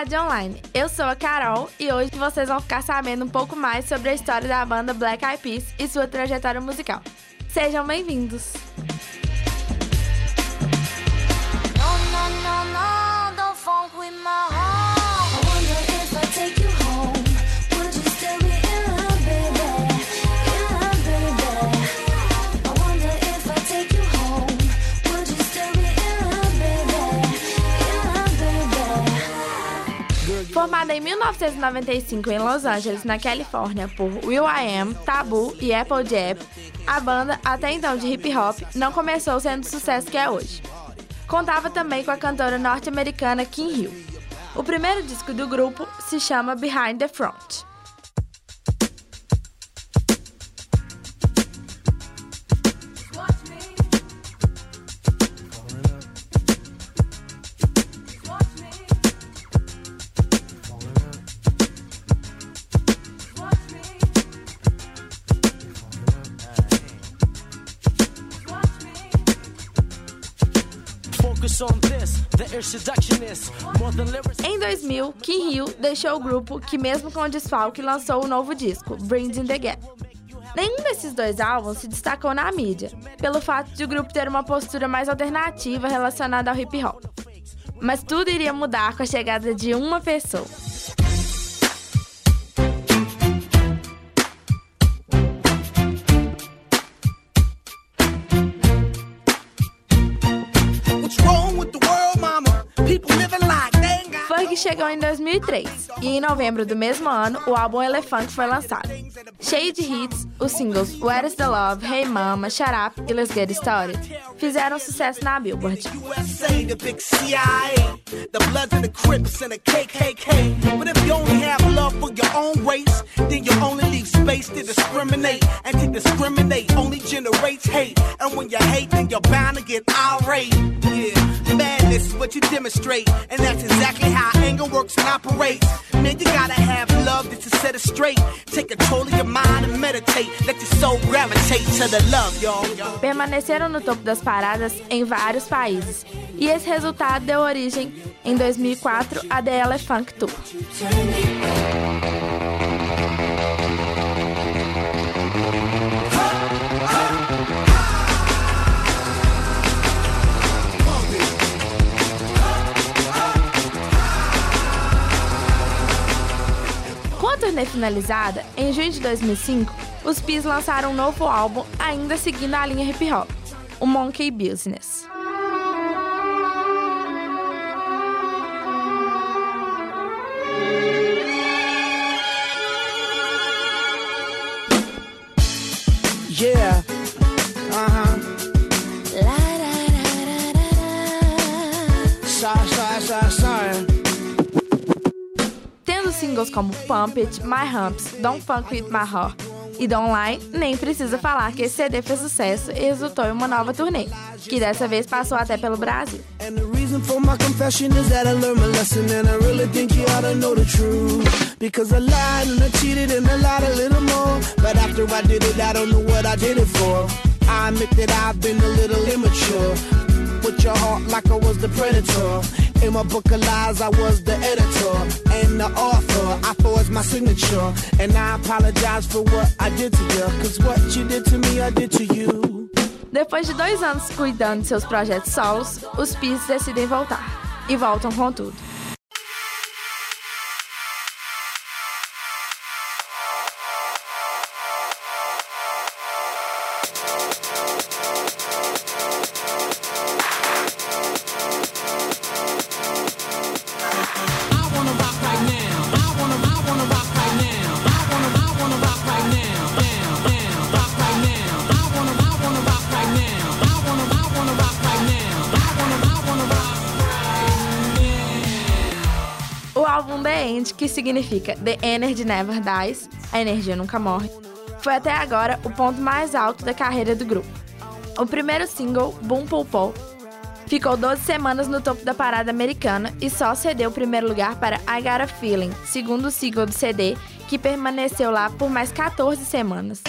Rádio Online. Eu sou a Carol e hoje vocês vão ficar sabendo um pouco mais sobre a história da banda Black Eyed Peas e sua trajetória musical. Sejam bem-vindos! Formada em 1995 em Los Angeles, na Califórnia, por will.i.am, Tabu e Apple Jab, a banda, até então de hip hop, não começou sendo o sucesso que é hoje. Contava também com a cantora norte-americana Kim Hill. O primeiro disco do grupo se chama Behind the Front. Em 2000, Kim Hill deixou o grupo que, mesmo com o desfalque, lançou o novo disco, Bridging the Gap. Nenhum desses dois álbuns se destacou na mídia, pelo fato de o grupo ter uma postura mais alternativa relacionada ao hip hop. Mas tudo iria mudar com a chegada de uma pessoa. Chegou em 2003 e em novembro do mesmo ano o álbum Elefante foi lançado. Cheio de hits, os singles Where is the Love, Hey Mama, Shut Up e Let's Get Started fizeram sucesso na Billboard. Madness is what you demonstrate, and that's exactly how anger works and operates. Man, you gotta have love set it straight. Take control of your mind and meditate. Let your soul gravitate to the love, y'all. Permaneceram no topo das paradas em vários países. E esse resultado deu origem, em 2004, a The Elephant Tour. Turnê finalizada, em junho de 2005, os Peas lançaram um novo álbum, ainda seguindo a linha hip hop, o Monkey Business. Yeah. Singles como Pump It, My Humps, Don't Funk With My Heart e Don't Lie, nem precisa falar que esse CD fez sucesso e resultou em uma nova turnê, que dessa vez passou até pelo Brasil. Because I lied and I cheated and I lied a little more. But after I did it, I don't know what I did it for. I admit that I've been a little immature. Your heart like I was the predator. In my book of lies, I was the editor and the author. I forged my signature, and I apologize for what I did to you. Cause what you did to me, I did to you. Depois de dois anos cuidando de seus projetos solos, os Peas decidem voltar. E voltam com tudo. Significa The Energy Never Dies, a energia nunca morre, foi até agora o ponto mais alto da carreira do grupo. O primeiro single, Boom Pul Pol, ficou 12 semanas no topo da parada americana e só cedeu o primeiro lugar para I Got a Feeling, segundo single do CD, que permaneceu lá por mais 14 semanas.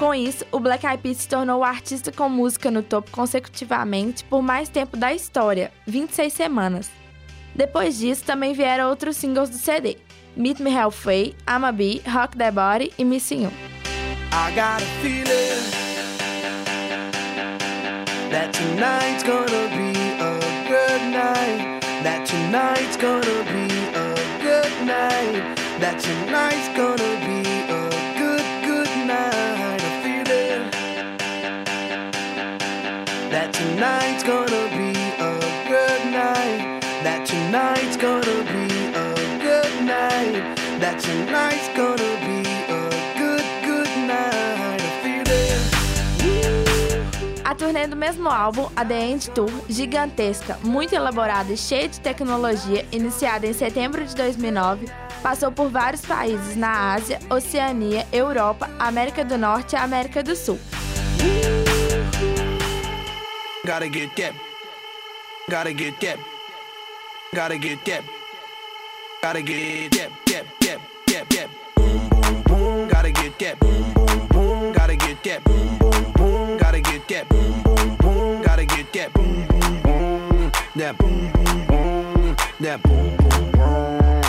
Com isso, o Black Eyed Peas se tornou o artista com música no topo consecutivamente por mais tempo da história, 26 semanas. Depois disso, também vieram outros singles do CD: Meet Me Halfway, I'ma Be, Rock That Body e Missing You. I got a feeling that tonight's gonna be a good night. That tonight's gonna be a good night. That tonight's gonna be a a turnê do mesmo álbum, a The End Tour, gigantesca, muito elaborada e cheia de tecnologia, iniciada em setembro de 2009, passou por vários países na Ásia, Oceania, Europa, América do Norte e América do Sul. Gotta get that. Gotta get that. Gotta get that. Gotta get that. That. Boom boom boom. Gotta get that. Boom boom boom. Gotta get that. Boom boom boom. Gotta get that. Boom boom boom. Gotta get that. Boom boom boom. That boom boom boom. That boom boom boom.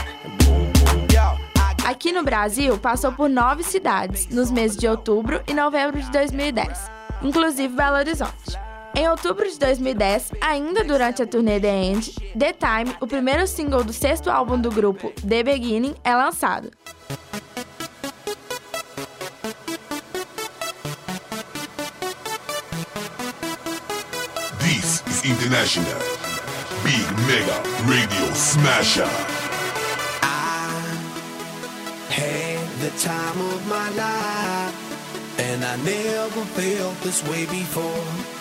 Aqui no Brasil, passou por nove cidades nos meses de outubro e novembro de 2010, inclusive Belo Horizonte. Em outubro de 2010, ainda durante a turnê The End, The Time, o primeiro single do sexto álbum do grupo The Beginning, é lançado. This is International Big Mega Radio Smasher. I had the time of my life, and I never felt this way before.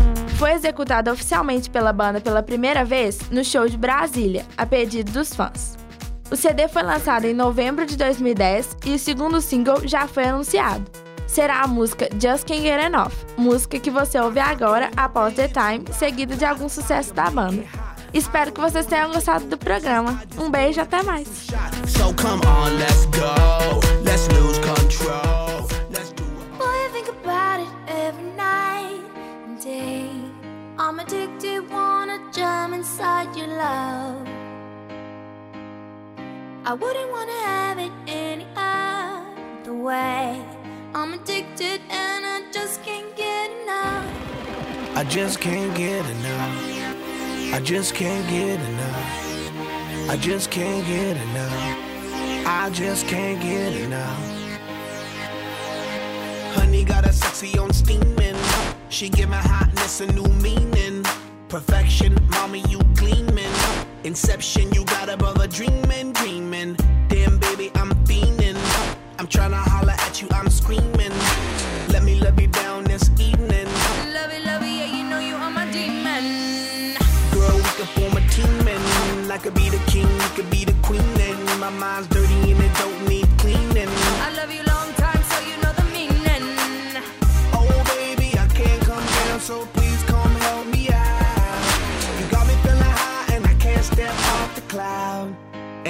foi executada oficialmente pela banda pela primeira vez no show de Brasília, a pedido dos fãs. O CD foi lançado em novembro de 2010 e o segundo single já foi anunciado. Será a música Just Can't Get Enough, música que você ouve agora após The Time, seguida de algum sucesso da banda. Espero que vocês tenham gostado do programa. Um beijo e até mais. Inside your love. I wouldn't wanna have it any other way. I'm addicted and I just can't get enough. I just can't get enough. I just can't get enough. I just can't get enough. I just can't get enough. Honey got a sexy on steaming. She give my hotness a new meaning. Perfection, mommy, you gleaming. Inception, you got above a brother dreaming, dreaming. Damn, baby, I'm fiending. I'm trying to holler at you, I'm screaming. Let me love you down this evening. Love it, love it, yeah, you know you are my demon. Girl, we could form a team, and I could be the king, you could be the queen, and my mind's dirty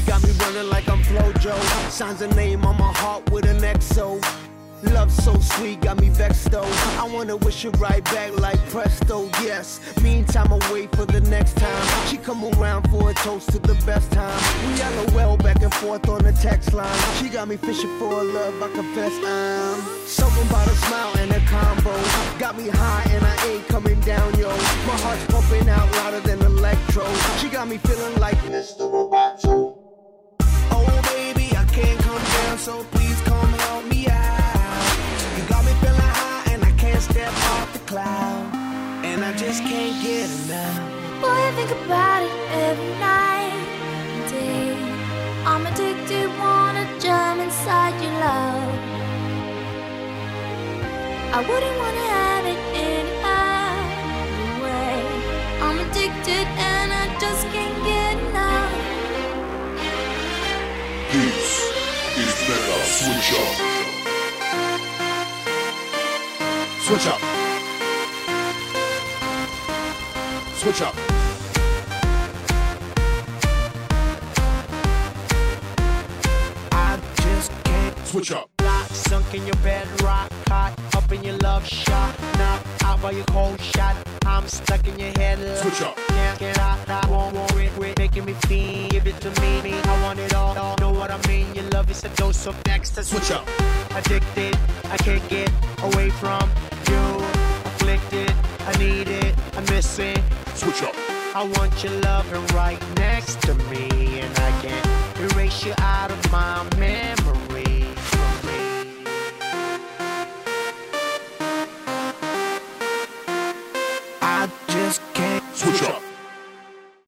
Honey got me running like I'm Flojo. Signs a name on my heart with an XO. Love so sweet, got me vexed though. I wanna wish it right back like presto, yes. Meantime, I wait for the next time. She come around for a toast to the best time. We LOL back and forth on the text line. She got me fishing for a love, I confess I'm. Something about a smile and a combo. Got me high and I ain't coming down, yo. My heart's pumping out louder than electro. She got me feeling like so please come help me out. You got me feeling high and I can't step off the cloud. And I just can't get enough. Boy, I think about it every night and day. I'm addicted, wanna jump inside your love. I wouldn't wanna Switch Up. Switch up. Switch up. I just can't. Switch up. Lock, sunk in your bed, rock hot, up in your love shot, knock out by your cold shot. I'm stuck in your head, love. Switch up. Can't get out, I won't it, quit making me feel. Give it to me, me, I want it all, all. Know what I mean? Your love is a dose of ecstasy. Switch up. Addicted, I can't get away from you. Afflicted, I need it, I miss it. Switch up. I want your loving right next to me, and I can't erase you out of my memory.